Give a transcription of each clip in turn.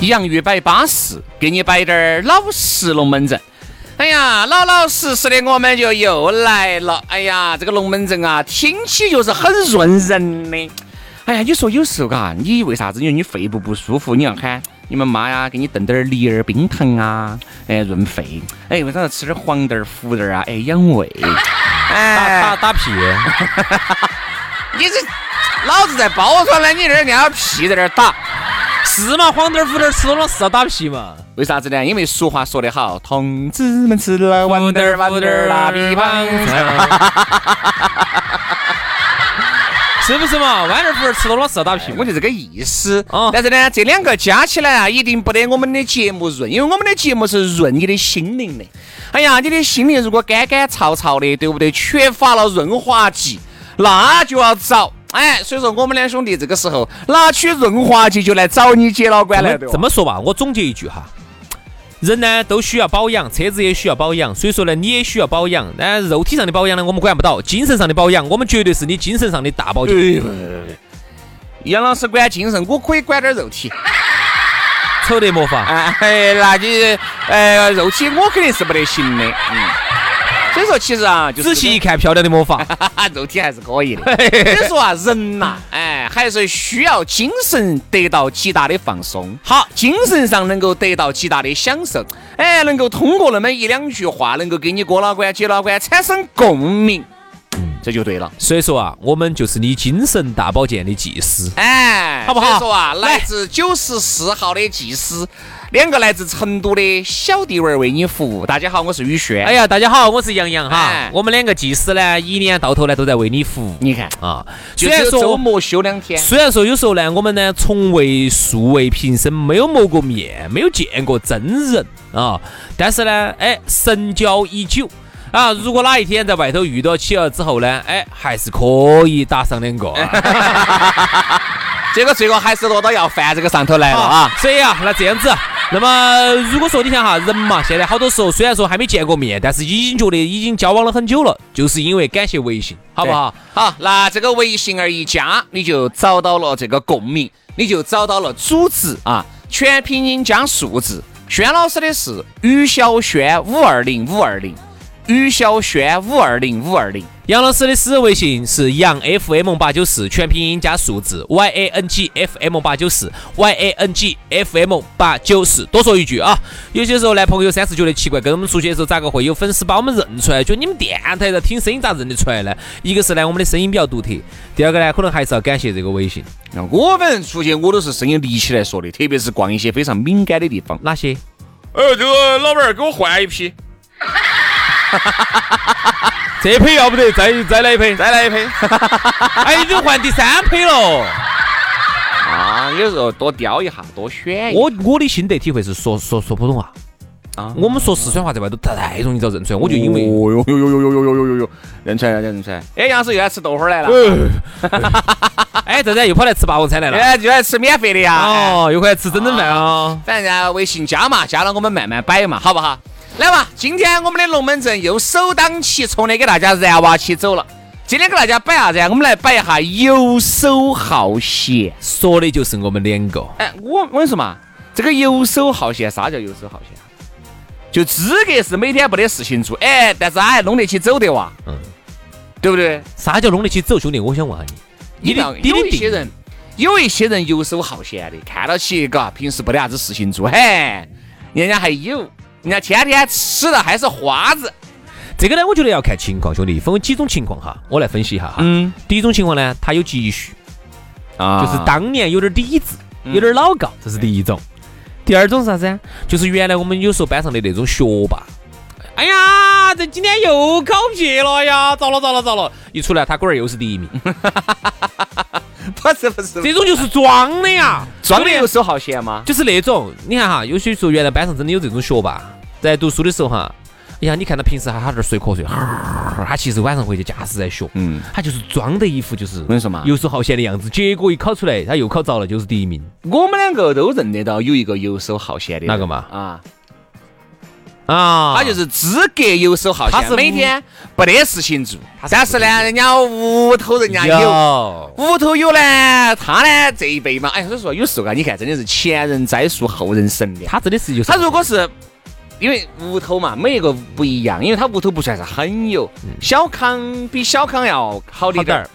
洋芋摆巴适，给你摆点儿老实龙门阵。哎呀，老老实实的，我们就又来了。哎呀，这个龙门阵啊，听起就是很润人的。哎呀，你说有时候嘎，你为啥子？因为你肺部不舒服，你要喊你们妈呀，给你炖点儿梨儿冰糖啊，哎，润肺。哎，为啥子吃点黄豆儿、胡豆儿啊？哎，养胃。打打打屁！你这老子在包装呢，你这儿硬屁在这儿打。是嘛？黄豆儿、胡豆儿吃多了是要打屁嘛？为啥子呢？因为俗话说得好，同志们吃了豌豆儿、胡豆儿、大皮胖，是不是嘛？豌豆儿、胡豆儿吃多了是要打屁，我就这个意思。但是呢，这两个加起来啊，一定不得我们的节目润，因为我们的节目是润你的心灵的。哎呀，你的心灵如果干干燥燥的，对不对？缺乏了润滑剂，那就要找。哎，所以说我们两兄弟这个时候拿起润滑剂就来找你姐老倌来这么说吧，我总结一句哈，人呢都需要保养，车子也需要保养，所以说呢你也需要保养。那肉体上的保养呢我们管不到，精神上的保养我们绝对是你精神上的大保健。杨老师管精神，我可以管点肉体，丑得莫法。哎，那你哎肉体我肯定是不得行的。嗯。所以说，其实啊，仔细一看，漂亮的魔法，肉体还是可以的。所以说啊，人呐，哎，还是需要精神得到极大的放松，好，精神上能够得到极大的享受，哎，能够通过那么一两句话，能够给你哥老倌、姐老倌产生共鸣，嗯，这就对了。所以说啊，我们就是你精神大保健的技师，哎，好不好？所以说啊，来自九十四号的技师。两个来自成都的小弟娃为你服务。大家好，我是宇轩。哎呀，大家好，我是杨洋哈。我们两个技师呢，一年到头呢都在为你服务。你看啊，虽然说周末休两天，虽然说有时候呢，我们呢从未素未平生，没有谋过面，没有见过真人啊，但是呢，哎，神交已久啊。如果哪一天在外头遇到起了之后呢，哎，还是可以打上两个。这个最后还是落到要饭这个上头来了啊！所以啊，那这样子，那么如果说你想哈，人嘛，现在好多时候虽然说还没见过面，但是已经觉得已经交往了很久了，就是因为感谢微信，好不好？好，那这个微信儿一加，你就找到了这个共鸣，你就找到了组织啊，全拼音加数字。轩老师的是于小轩五二零五二零。于小轩五二零五二零，杨老师的私人微信是杨 FM 八九四，全拼音加数字 Y A N G F M 八九四 Y A N G F M 八九四。多说一句啊，有些时候男朋友三十觉得奇怪，跟我们出去的时候咋个会有粉丝把我们认出来？就你们电台的听声音咋认得出来呢？一个是呢，我们的声音比较独特；第二个呢，可能还是要感谢这个微信。那我反正出去我都是声音立起来说的，特别是逛一些非常敏感的地方。哪些？呃，这个老板儿给我换一批。这批要不得，再再来一批，再来一批。哎，已经换第三批了。啊，有时候多雕一下，多选。我我的心得体会是说说说普通话。啊，我们说四川话在外头太容易遭认出来。我就因为，哦哟哟哟哟哟哟哟哟哟，认出来了认出来。哎，杨老师又来吃豆花来了。哎，这人又跑来吃霸王餐来了。哎，又来吃免费的呀。哦，又回来吃整整饭啊。反正微信加嘛，加了我们慢慢摆嘛，好不好？来吧，今天我们的龙门阵又首当其冲的给大家燃娃起走了。今天给大家摆啥子？我们来摆一下游手好闲，说的就是我们两个。哎，我我跟你说嘛，这个游手好闲，啥叫游手好闲？就资格是每天不得事情做，哎，但是他还弄得起走的哇，嗯，对不对？啥叫弄得起走，兄弟？我想问下你，你的有一些人，有一些人游手好闲的，看到起嘎，平时不得啥子事情做，嘿，人家还有，人家天天吃的还是花子。这个呢，我觉得要看情况，兄弟，分为几种情况哈，我来分析一下哈。嗯。第一种情况呢，他有积蓄，啊，就是当年有点底子，有点老告，这是第一种。第二种是啥子？就是原来我们有时候班上的那种学霸。哎呀，这今天又考撇了呀！糟了糟了糟了！一出来，他龟儿又是第一名。不是不是，这种就是装的呀，装的游手好闲吗？就是那种，你看哈，有些时候原来班上真的有这种学霸，在读书的时候哈。哎呀，你看他平时哈，他这儿睡瞌睡，他其实晚上回去驾驶在学，嗯，他就是装的一副就是我跟你说嘛，游手好闲的样子，结果一考出来，他又考着了，就是第一名。我们两个都认得到有一个游手好闲的，哪个嘛？啊啊，他就是资格游手好闲，每天没得事情做，但是呢，人家屋头人家有，屋头有呢，他呢这一辈嘛，哎，所以说有时候啊，你看真的是前人栽树，后人乘凉。他真的是有他如果是。因为屋头嘛，每一个不一样，因为他屋头不算是很有，小康比小康要好点儿。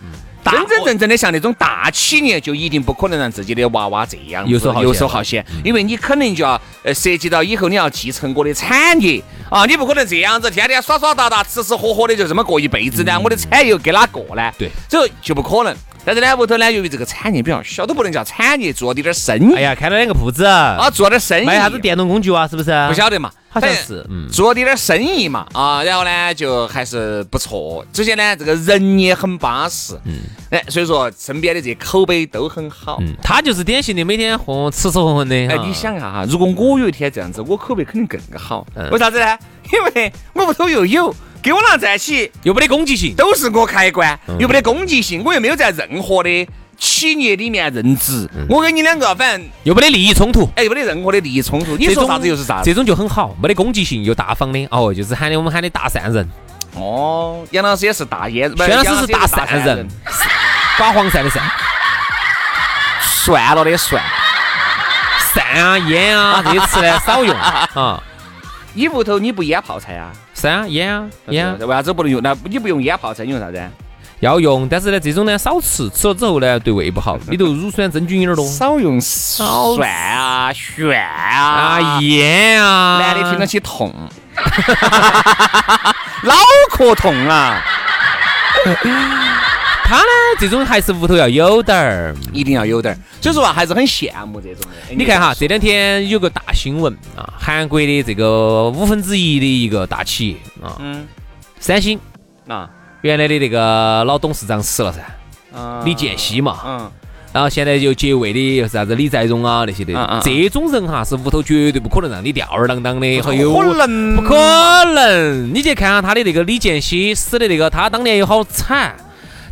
真真正正的像那种大企业，就一定不可能让自己的娃娃这样游手游手好闲，因为你肯定就要呃涉及到以后你要继承我的产业啊，你不可能这样子天天耍耍打打、吃吃喝喝的就这么过一辈子呢，我的产业给哪个呢？对，这就不可能。但是呢，屋头呢，由于这个产业比较小，都不能叫产业，做点点生意。哎呀，开了两个铺子啊，做点生意，卖啥子电动工具啊？是不是？不晓得嘛，好像是，嗯，做点点生意嘛，啊，然后呢，就还是不错。之前呢，这个人也很巴适，嗯，哎，所以说身边的这些口碑都很好。嗯，他就是典型的每天混吃吃混混的。哎，你想一下哈，如果我有一天这样子，我口碑肯定更好。为啥子呢？因为我屋头又有。跟我俩在一起又没得攻击性，都是我开关，又没得攻击性，我又没有在任何的企业里面任职。我跟你两个反正又没得利益冲突，哎，又没得任何的利益冲突。你说啥子又是啥？这种就很好，没得攻击性又大方的哦，就是喊的我们喊的大善人。哦，杨老师也是大烟，薛老师是大善人，刮黄鳝的鳝，算了的算，鳝啊烟啊这些词呢 少用啊。你屋头你不腌泡菜啊？是啊，腌啊，腌。为啥子不能用？那你不用腌泡菜，你用啥子？要用，但是呢，这种呢少吃，吃了之后呢对胃不好，里头乳酸真菌有点多。少用少蒜啊、蒜啊、盐啊，男的听得起痛，脑壳痛啊。他呢，这种还是屋头要有点儿，一定要有点儿。所以说啊，还是很羡慕这种的。你看哈，这两天有个大新闻啊，韩国的这个五分之一的一个大企业啊，嗯，三星啊，原来的那个老董事长死了噻，李建熙嘛，嗯，然后现在就接位的是啥子李在镕啊那些的，这种人哈是屋头绝对不可能让你吊儿郎当的，不可能，不可能。你去看下他的那个李建熙死的那个，他当年有好惨。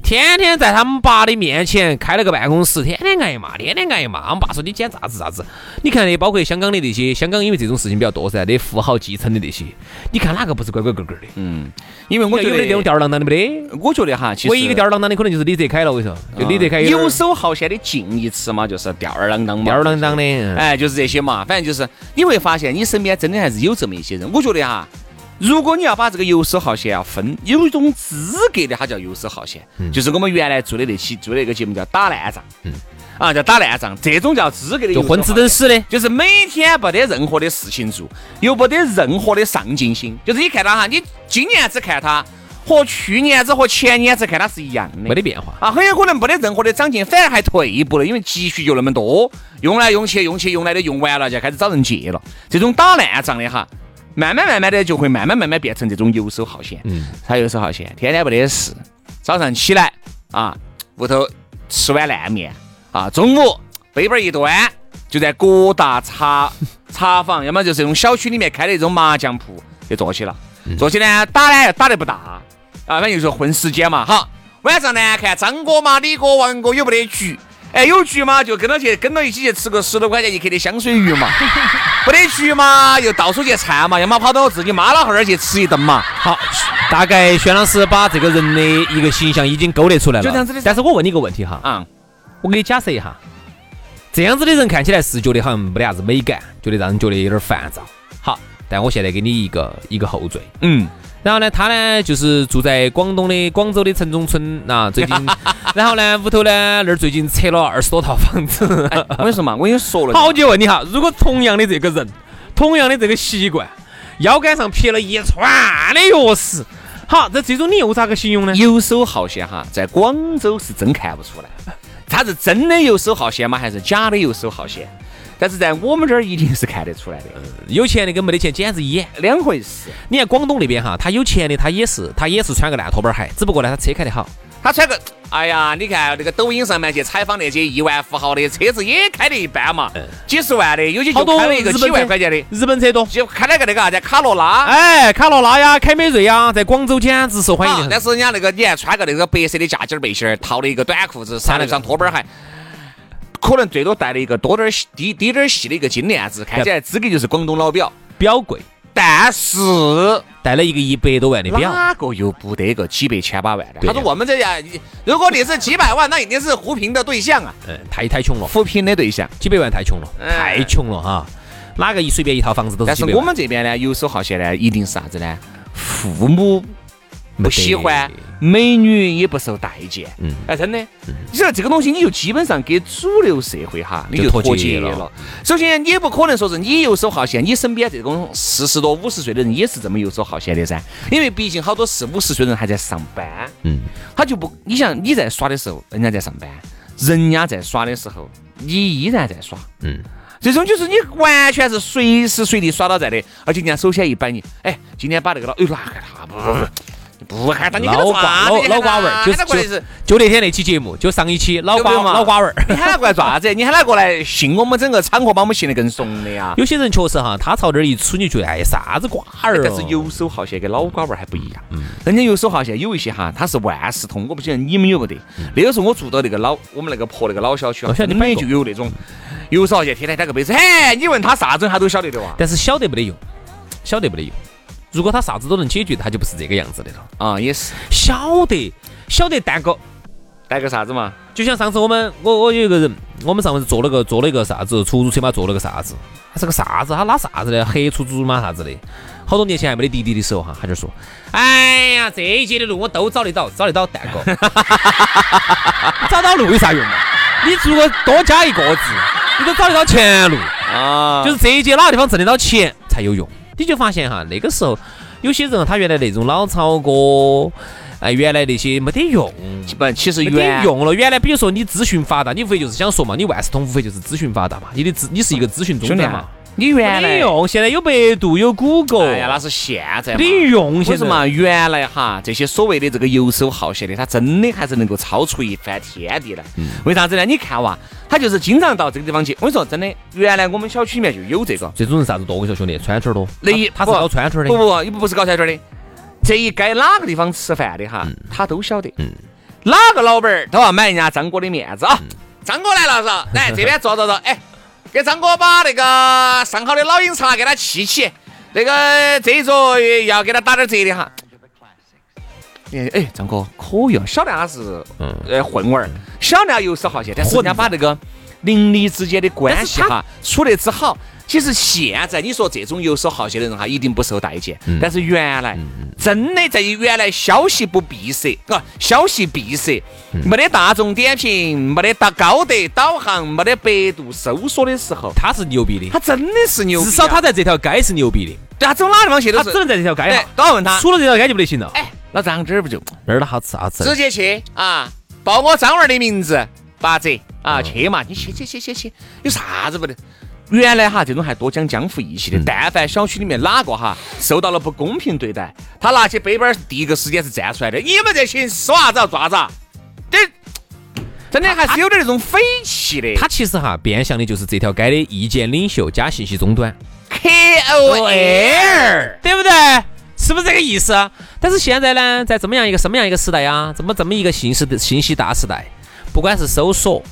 天天在他们爸的面前开了个办公室，天天挨骂，天天挨骂。我们爸说你捡啥子啥子。你看那包括香港的那些，香港因为这种事情比较多噻，那富豪继承的那些，你看哪个不是乖乖个个的？嗯，因为我觉得这种吊儿郎当的没得。我觉得哈，唯一一个吊儿郎当的可能就是李泽楷了。我跟你说，就李泽楷游手好闲的近义词嘛，就是吊儿郎当嘛。吊儿郎当的，哎，就是这些嘛。反正就是你会发现，你身边真的还是有这么一些人。我觉得哈。如果你要把这个游手好闲要分，有一种资格的，它叫游手好闲，就是我们原来做的那期做的那个节目叫打烂仗，啊叫打烂仗，这种叫资格的，就混吃等死的，就是每天没得任何的事情做，又没得任何的上进心，就是你看他哈，你今年只看他和去年子和前年子看他是一样的，没得变化。啊，很有可能没得任何的长进，反而还退一步了，因为积蓄就那么多，用来用去用去用来的用完了，就开始找人借了，这种打烂仗的哈。慢慢慢慢的就会慢慢慢慢变成这种游手好闲，嗯，他游手好闲，天天没得事，早上起来啊，屋头吃碗烂面啊，中午背包一端就在各大茶 茶坊，要么就是这种小区里面开的这种麻将铺就坐起了，坐起呢打呢打得不大啊，反正就是混时间嘛，好，晚上呢看张哥嘛李哥王哥有没得局。哎，有局嘛，就跟到去，跟到一起去吃个十多块钱一克的香水鱼嘛。没得局嘛，又到处去窜嘛，要么跑到我自己妈老汉儿去吃一顿嘛。好，大概轩老师把这个人的一个形象已经勾勒出来了。就这样子的。但是我问你一个问题哈，啊，我给你假设一下，这样子的人看起来是觉得好像没得啥子美感，觉得让人觉得有点烦躁。好，但我现在给你一个一个后缀。嗯，然后呢，他呢就是住在广东的广州的城中村啊，最近，然后呢屋头呢那儿最近拆了二十多套房子。我跟你说嘛，我跟你说了，好，我就问你哈，如果同样的这个人，同样的这个习惯，腰杆上撇了一串的钥匙，好，这这种你又咋个形容呢？游手好闲哈，在广州是真看不出来，他是真的游手好闲吗？还是假的游手好闲？但是在我们这儿一定是看得出来的，有钱的跟没得钱简直一眼。两回事。你看广东那边哈，他有钱的他也是他也是穿个烂拖板鞋，只不过呢他车开得好。他穿个，哎呀，你看那个抖音上面去采访那些亿万富豪的车子也开得一般嘛，几十万的，有些就开了一个几万块钱的，日本车多，就开了个那个啥子卡罗拉，哎，卡罗拉呀，凯美瑞呀，在广州简直受欢迎。但是人家那个你还穿个那个白色的夹紧背心儿，套了一个短裤子，穿了一双拖板鞋。可能最多带了一个多点儿低低点儿细的一个金链子，看起来资格就是广东老表，表贵。但是带了一个一百多万的表，哪个又不得个几百千把万的？他说我们这样，如果你是几百万，那一定是扶贫的对象啊。嗯，太太穷了，扶贫的对象，几百万太穷了，太穷了哈。哪个一随便一套房子都是？但是我们这边呢，游手好闲呢，一定是啥子呢？父母不喜欢。美女也不受待见，嗯，哎，真的，你说这个东西，你就基本上跟主流社会哈，你就脱节了。首先，你也不可能说是你游手好闲，你身边这种四十多、五十岁的人也是这么游手好闲的噻。因为毕竟好多四五十岁人还在上班，嗯，他就不，你像你在耍的时候，人家在上班；人家在耍的时候，你依然在耍，嗯，这种就是你完全是随时随地耍到在的，而且人家首先一摆你，哎，今天把那个老，哎，那个他不不不。不喊他，你老瓜老老瓜味儿，就是就那天那期节目，就上一期老瓜老瓜味儿。你喊他过来做啥子？你喊他过来信我们整个场合，把我们信得更怂的呀。有些人确实哈，他朝这儿一杵，你觉得哎啥子瓜儿？但是游手好闲跟老瓜味儿还不一样。嗯。人家游手好闲有一些哈，他是万事通。我不晓得你们有没得？那个时候我住到那个老我们那个破那个老小区啊，你们也就有那种游手好闲，天天打个杯子。嘿，你问他啥子他都晓得的哇。但是晓得没得用，晓得没得用。如果他啥子都能解决，他就不是这个样子的了啊！也是晓得晓得，蛋哥带个啥子嘛？就像上次我们我我有一个人，我们上次坐了个坐了一个啥子出租车嘛，坐了个啥子？他是个啥子？他拉啥子的？黑出租嘛啥子的？好多年前还没得滴滴的时候哈，他就说：“哎呀，这一节的路我都找得到，找得到蛋糕。找到路有啥用嘛？你如果多加一个字，你都找得到前路啊！就是这一节哪个地方挣得到钱才有用。”你就发现哈，那个时候有些人他原来那种老草歌，哎，原来那些没得用，不，其实原用了。原来比如说你资讯发达，你无非就是想说嘛，你万事通无非就是资讯发达嘛，你的资你是一个资讯中心嘛。你原来用，现在有百度有谷歌，哎呀，那是现在。你用，为什么原来哈这些所谓的这个游手好闲的，他真的还是能够超出一番天地的。为啥子呢？你看哇，他就是经常到这个地方去。我跟你说真的，原来我们小区里面就有这个。这种人啥子多？我跟你说兄弟，串串多。那一他是搞串串的。不不，不不是搞串串的。这一该哪个地方吃饭的哈，他都晓得。嗯。哪个老板儿都要买人家张哥的面子啊？张哥来了是吧？来这边坐坐坐，哎。给张哥把那个上好的老鹰茶给他沏起，那个这一桌要给他打点折的哈。哎哎，张哥可以啊，晓得他是呃混玩儿，晓得他游手好闲，但是人家把那个邻里之间的关系哈处得之好。其实现在你说这种游手好闲的人哈，一定不受待见。但是原来真的在原来消息不闭塞，啊，消息闭塞，没得大众点评，没得大高德导航，没得百度搜索的时候，他是牛逼的，他真的是牛，至少他在这条街是牛逼的。对他走哪地方去都是，他只能在这条街上。都要问他，除了这条街就不得行了。哎，老张这儿不就。那儿的好吃好吃，直接去啊，报我张娃的名字，八折。啊，去嘛，你去去去去去，有啥子不得？原来哈，这种还多讲江湖义气的。但凡小区里面哪个哈受到了不公平对待，他拿起背包第一个时间是站出来的。你们这群说啥子要抓子？这真的还是有点那种匪气的。他其实哈变相的就是这条街的意见领袖加信息终端，KOL，对不对？是不是这个意思？但是现在呢，在这么样一个什么样一个时代呀？这么这么一个信息的信息大时代，不管是搜索。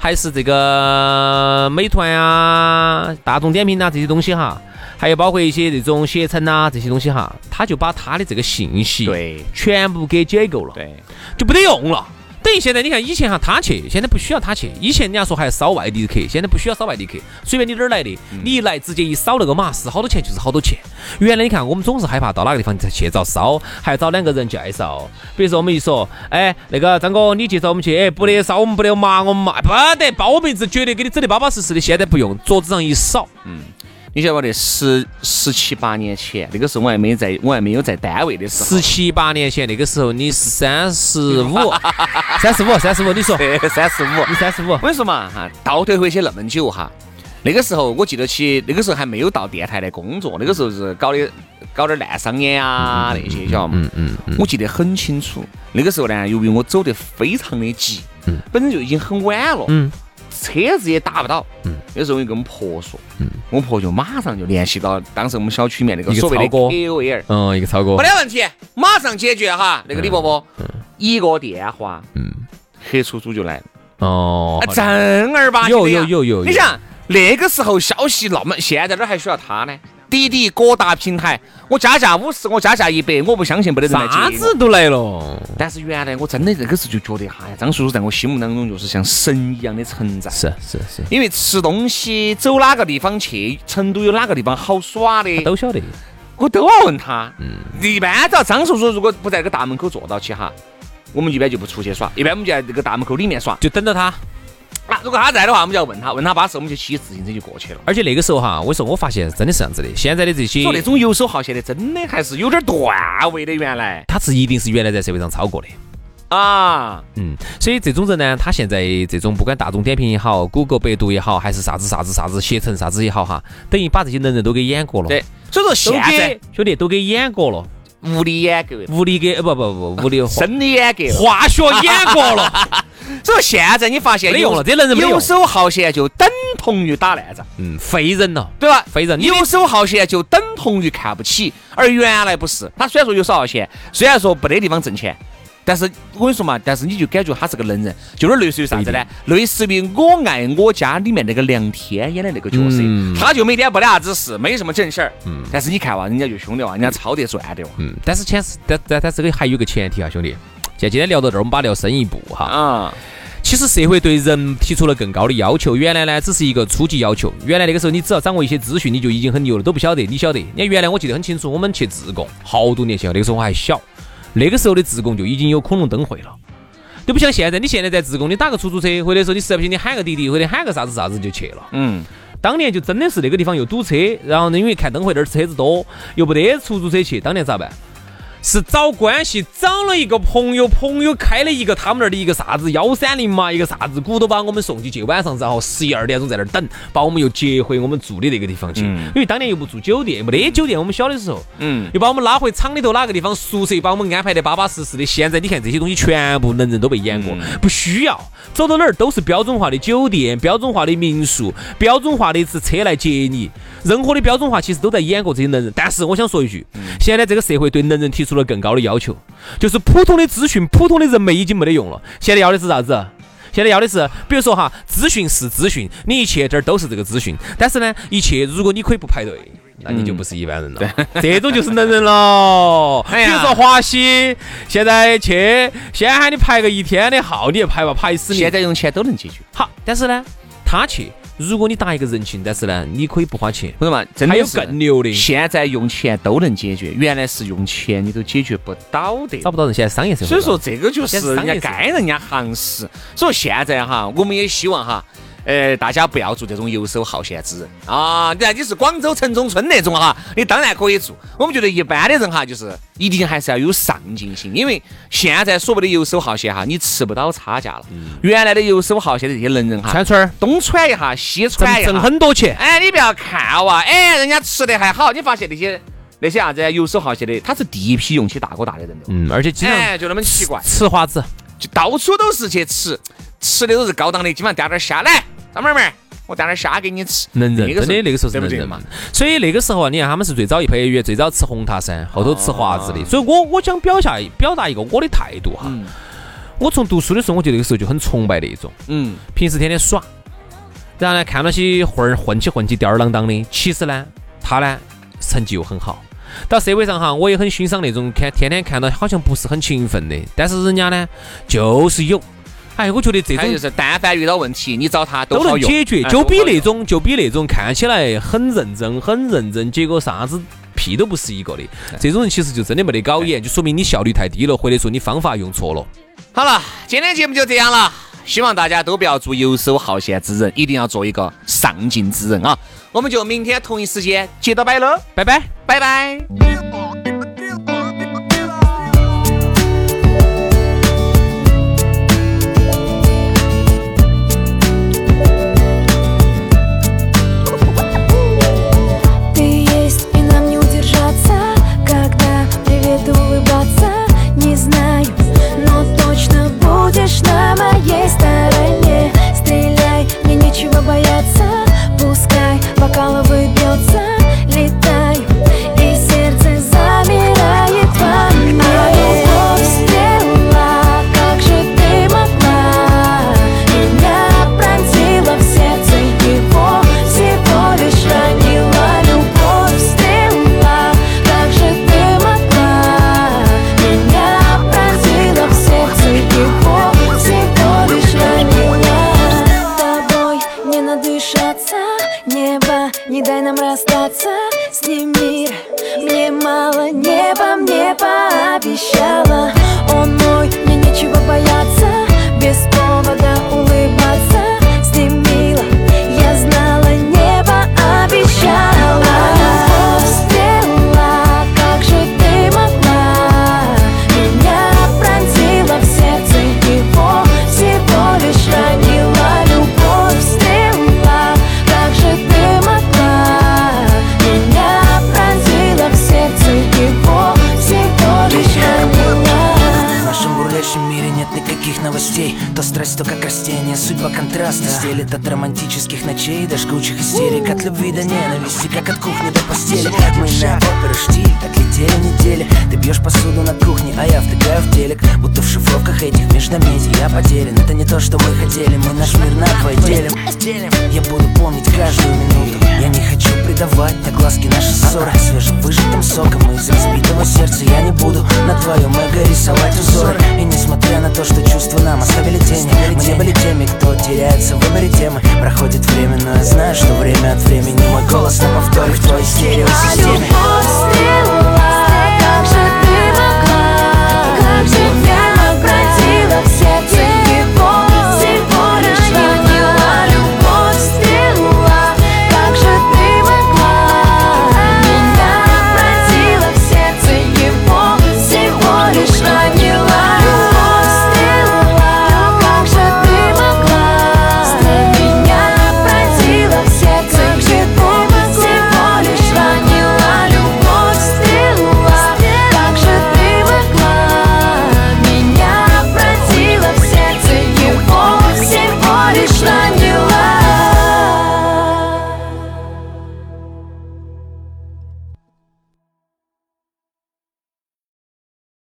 还是这个美团啊、大众点评啊这些东西哈，还有包括一些这种携程啊这些东西哈，他就把他的这个信息对全部给解构了，对，就不得用了。等于现在你看以前哈他去，现在不需要他去。以前人家说还要扫外地客，现在不需要扫外地客，随便你哪儿来的，你一来直接一扫那个码是好多钱就是好多钱。原来你看我们总是害怕到哪个地方去遭扫，还要找两个人介绍。比如说我们一说，哎，那个张哥你介绍我们去，哎，不得扫我们不得骂我们嘛，不得报我名字，绝对给你整的巴巴适适的。现在不用，桌子上一扫，嗯。你晓得得十十七八年前，那个时候我还没在，我还没有在单位的时候。十七八年前，那个时候你是三十五，三十五，三十五，你说？三十五，你三十五。我跟你说嘛，哈，倒退回去那么久哈，那个时候我记得起，那个时候还没有到电台来工作，那个时候是搞的搞点烂商演啊那些，晓得吗？嗯嗯。我记得很清楚，那个时候呢，由于我走得非常的急，嗯，本身就已经很晚了，嗯。车子也打不到，嗯，有时候我跟我们婆说，嗯，我婆就马上就联系到当时我们小区里面那个所谓的 KOL，嗯，一个超哥，没得问题，马上解决哈，那个李伯伯，一个电话，嗯，黑出租就来了，哦，正儿八经的，有有有有，你想那个时候消息那么，现在哪还需要他呢？滴滴各大平台，我加价五十，我加价一百，我不相信没得人来接。啥子都来了。但是原来我真的那个时候就觉得，哈呀，张叔叔在我心目当中就是像神一样的存在。是是是。因为吃东西，走哪个地方去，成都有哪个地方好耍的，都晓得。我都要问他。嗯。一般只要张叔叔如果不在这个大门口坐到起哈，我们一般就不出去耍，一般我们就在这个大门口里面耍，就等着他。啊，如果他在的话，我们就要问他，问他巴适，我们就骑自行车就过去了。而且那个时候哈，我说我发现真的是这样子的，现在的这些说那种游手好闲的，真的还是有点段位的。原来他是一定是原来在社会上超过的啊，嗯，所以这种人呢，他现在这种不管大众点评也好，谷歌、百度也好，还是啥子啥子啥子携程啥子也好哈，等于把这些能人都给演过了。对，所以说现在兄弟都给演过了。物理演过，物理给不不不物理生理演过，化学演过了。所以现在你发现没用了，这能人游手好闲就等同于打烂仗，嗯，废人了，对吧？废人，游手好闲就等同于看不起，而原来不是。他虽然说游手好闲，虽然说没得地方挣钱。但是我跟你说嘛，但是你就感觉他是个能人，就有点类似于啥子呢？类似于《我爱我家》里面那个梁天演的那个角色，他就每天不得啥子事，没什么正事儿。嗯。但是你看哇，人家就兄弟哇，人家超得赚的哇。嗯。但是前是，但但但这个还有个前提啊，兄弟。像今天聊到这儿，我们把聊深一步哈。啊。其实社会对人提出了更高的要求。原来呢，只是一个初级要求。原来那个时候，你只要掌握一些资讯，你就已经很牛了，都不晓得。你晓得？你看原来我记得很清楚，我们去自贡，好多年前，那个时候我还小。那个时候的自贡就已经有恐龙灯会了，都不像现在。你现在在自贡，你打个出租车，或者说你实在不行，你喊个滴滴，或者喊个啥子啥子就去了。嗯，当年就真的是那个地方又堵车，然后呢，因为看灯会那儿车子多，又不得出租车去，当年咋办？是找关系找了一个朋友，朋友开了一个他们那儿的一个啥子幺三零嘛，一个啥子股都把我们送进去，晚上然后十一二点钟在那儿等，把我们又接回我们住的那个地方去。因为当年又不住酒店，没得酒店，我们小的时候，嗯，又把我们拉回厂里头哪个地方宿舍，把我们安排的巴巴适适的。现在你看这些东西全部能人都被演过，不需要走到哪儿都是标准化的酒店、标准化的民宿、标准化的一次车来接你，任何的标准化其实都在演过这些能人。但是我想说一句，现在这个社会对能人提。出了更高的要求，就是普通的资讯、普通的人脉已经没得用了。现在要的是啥子？现在要的是，比如说哈，资讯是资讯，你一切这儿都是这个资讯。但是呢，一切如果你可以不排队，那你就不是一般人了。这种就是能人了。比如说华西，现在去先喊你排个一天的号，你也排吧，排死你。现在用钱都能解决。好，但是呢，他去。如果你打一个人情，但是呢，你可以不花钱，朋友们？真的有更牛的。现在用钱都能解决，原来是用钱你都解决不到的，找不到人。现在商业社会，所以说这个就是人家该人家行市。所以现在哈，我们也希望哈。呃，大家不要做这种游手好闲之人啊！你看你是广州城中村那种哈，你当然可以做。我们觉得一般的人哈，就是一定还是要有上进心，因为现在所谓的游手好闲哈，你吃不到差价了。原来的游手好闲的这些能人哈，串串东窜一下西窜一下，挣很多钱。哎，你不要看哇，哎，人家吃的还好。你发现那些那些啥子游手好闲的，他是第一批用起大哥大的人的。嗯，而且经常就那么奇怪，吃花子，就到处都是去吃，吃的都是高档的，基本上掉点虾来。张妹妹，我带点虾给你吃。能人，真的那个时候是能人嘛。所以那个时候啊，你看他们是最早一批月，最早吃红塔山，后头吃华子的。所以我我想表下表达一个我的态度哈。我从读书的时候，我觉得那个时候就很崇拜那种。嗯。平时天天耍，然后呢看到些混儿混起混起吊儿郎当的，其实呢他呢成绩又很好。到社会上哈，我也很欣赏那种看天天看到好像不是很勤奋的，但是人家呢就是有。哎，我觉得这种就是，但凡遇到问题，你找他都能解决，哎就比那种就比那种看起来很认真、很认真，结果啥子屁都不是一个的，这种人其实就真的没得搞研，就说明你效率太低了，或者说你方法用错了。好了，今天节目就这样了。希望大家都不要做游手好闲之人，一定要做一个上进之人啊！我们就明天同一时间接着摆喽，拜拜。拜拜。Никаких новостей. То страсть, то как растение, судьба контраста. Стелит от романтических ночей до жгучих истерик. От любви до ненависти, как от кухни до постели. Мы на оперы штиль, так летели недели. Ты бьешь посуду на кухне, а я втыкаю в телек. Будто в шифровках этих междометий я потерян. Это не то, что мы хотели, мы наш мир надвое делим. Я буду помнить каждую минуту Я не хочу предавать огласки наши ссоры. Свежевыжатым соком из разбитого сердца Я не буду на твоем эго рисовать узоры. И несмотря на то, что чувства нам оставили тени Мы не были теми, кто теряется в выборе темы. Проходит время, но я знаю, что время от времени Мой голос на повторе в твоей А стереосистеме любовь